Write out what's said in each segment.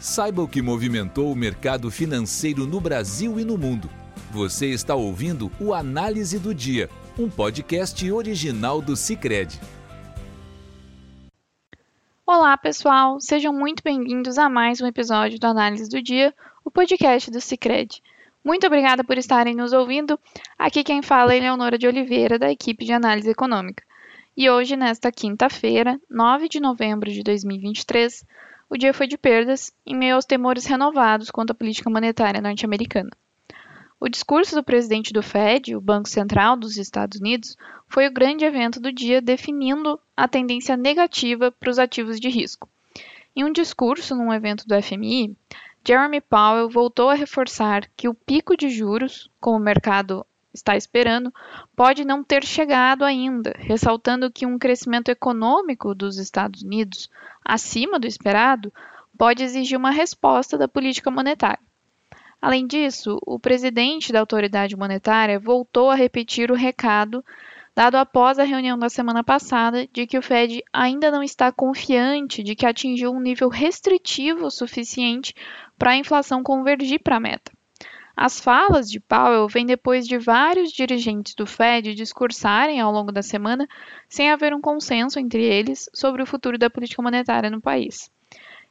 Saiba o que movimentou o mercado financeiro no Brasil e no mundo. Você está ouvindo o Análise do Dia, um podcast original do Cicred. Olá, pessoal! Sejam muito bem-vindos a mais um episódio do Análise do Dia, o podcast do Cicred. Muito obrigada por estarem nos ouvindo. Aqui quem fala é Leonora de Oliveira, da equipe de análise econômica. E hoje, nesta quinta-feira, 9 de novembro de 2023, o dia foi de perdas, em meio aos temores renovados quanto à política monetária norte-americana. O discurso do presidente do Fed, o Banco Central dos Estados Unidos, foi o grande evento do dia definindo a tendência negativa para os ativos de risco. Em um discurso num evento do FMI, Jeremy Powell voltou a reforçar que o pico de juros, como o mercado está esperando pode não ter chegado ainda, ressaltando que um crescimento econômico dos Estados Unidos acima do esperado pode exigir uma resposta da política monetária. Além disso, o presidente da autoridade monetária voltou a repetir o recado dado após a reunião da semana passada de que o Fed ainda não está confiante de que atingiu um nível restritivo suficiente para a inflação convergir para a meta. As falas de Powell vêm depois de vários dirigentes do Fed discursarem ao longo da semana sem haver um consenso entre eles sobre o futuro da política monetária no país.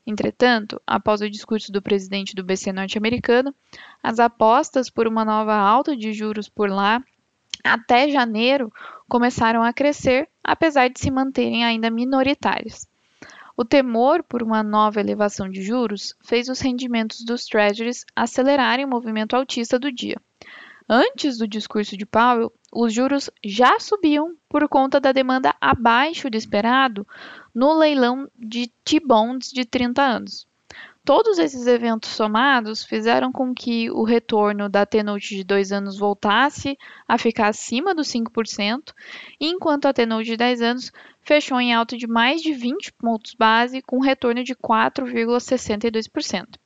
Entretanto, após o discurso do presidente do BC norte-americano, as apostas por uma nova alta de juros por lá até janeiro começaram a crescer, apesar de se manterem ainda minoritárias. O temor por uma nova elevação de juros fez os rendimentos dos treasuries acelerarem o movimento altista do dia. Antes do discurso de Powell, os juros já subiam por conta da demanda abaixo do esperado no leilão de T-bonds de 30 anos. Todos esses eventos somados fizeram com que o retorno da T-Note de 2 anos voltasse a ficar acima dos 5%, enquanto a T-Note de 10 anos fechou em alta de mais de 20 pontos base, com retorno de 4,62%.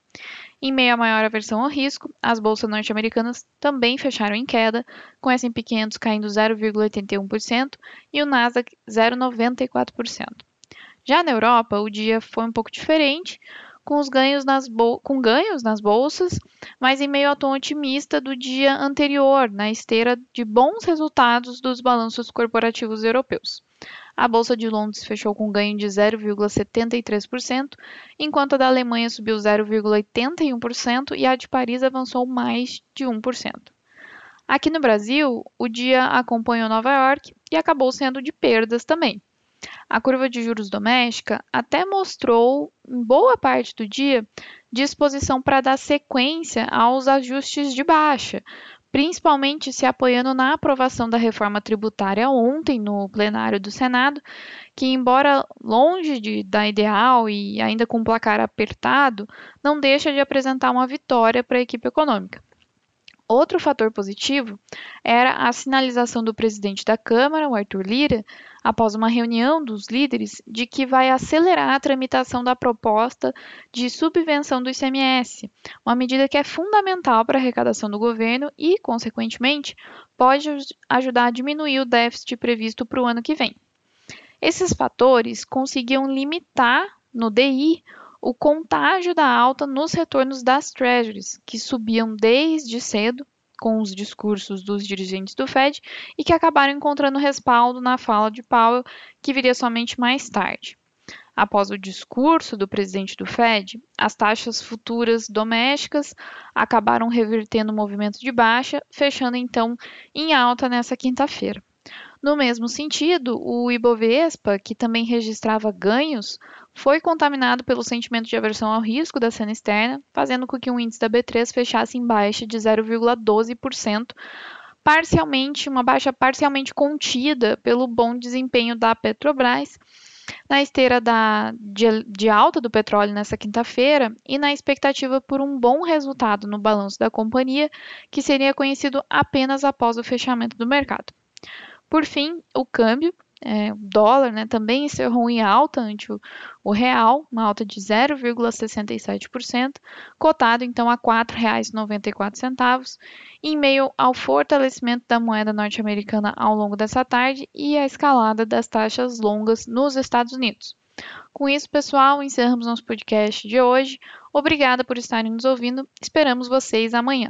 Em meio à maior aversão ao risco, as bolsas norte-americanas também fecharam em queda, com o S&P 500 caindo 0,81% e o Nasdaq 0,94%. Já na Europa, o dia foi um pouco diferente, com, os ganhos nas com ganhos nas bolsas, mas em meio ao tom otimista do dia anterior, na esteira de bons resultados dos balanços corporativos europeus. A Bolsa de Londres fechou com ganho de 0,73%, enquanto a da Alemanha subiu 0,81% e a de Paris avançou mais de 1%. Aqui no Brasil, o dia acompanhou Nova York e acabou sendo de perdas também. A curva de juros doméstica até mostrou, em boa parte do dia, disposição para dar sequência aos ajustes de baixa, principalmente se apoiando na aprovação da reforma tributária ontem no plenário do Senado, que, embora longe de, da ideal e ainda com um placar apertado, não deixa de apresentar uma vitória para a equipe econômica. Outro fator positivo era a sinalização do presidente da Câmara, o Arthur Lira, após uma reunião dos líderes, de que vai acelerar a tramitação da proposta de subvenção do ICMS, uma medida que é fundamental para a arrecadação do governo e, consequentemente, pode ajudar a diminuir o déficit previsto para o ano que vem. Esses fatores conseguiam limitar no DI o contágio da alta nos retornos das treasuries, que subiam desde cedo com os discursos dos dirigentes do Fed e que acabaram encontrando respaldo na fala de Powell, que viria somente mais tarde. Após o discurso do presidente do Fed, as taxas futuras domésticas acabaram revertendo o movimento de baixa, fechando então em alta nessa quinta-feira. No mesmo sentido, o Ibovespa, que também registrava ganhos, foi contaminado pelo sentimento de aversão ao risco da cena externa, fazendo com que o índice da B3 fechasse em baixa de 0,12%, parcialmente uma baixa parcialmente contida pelo bom desempenho da Petrobras na esteira da, de, de alta do petróleo nessa quinta-feira e na expectativa por um bom resultado no balanço da companhia, que seria conhecido apenas após o fechamento do mercado. Por fim, o câmbio, é, o dólar, né, também encerrou em alta ante o, o real, uma alta de 0,67%, cotado então a R$ 4,94, em meio ao fortalecimento da moeda norte-americana ao longo dessa tarde e a escalada das taxas longas nos Estados Unidos. Com isso, pessoal, encerramos nosso podcast de hoje. Obrigada por estarem nos ouvindo. Esperamos vocês amanhã.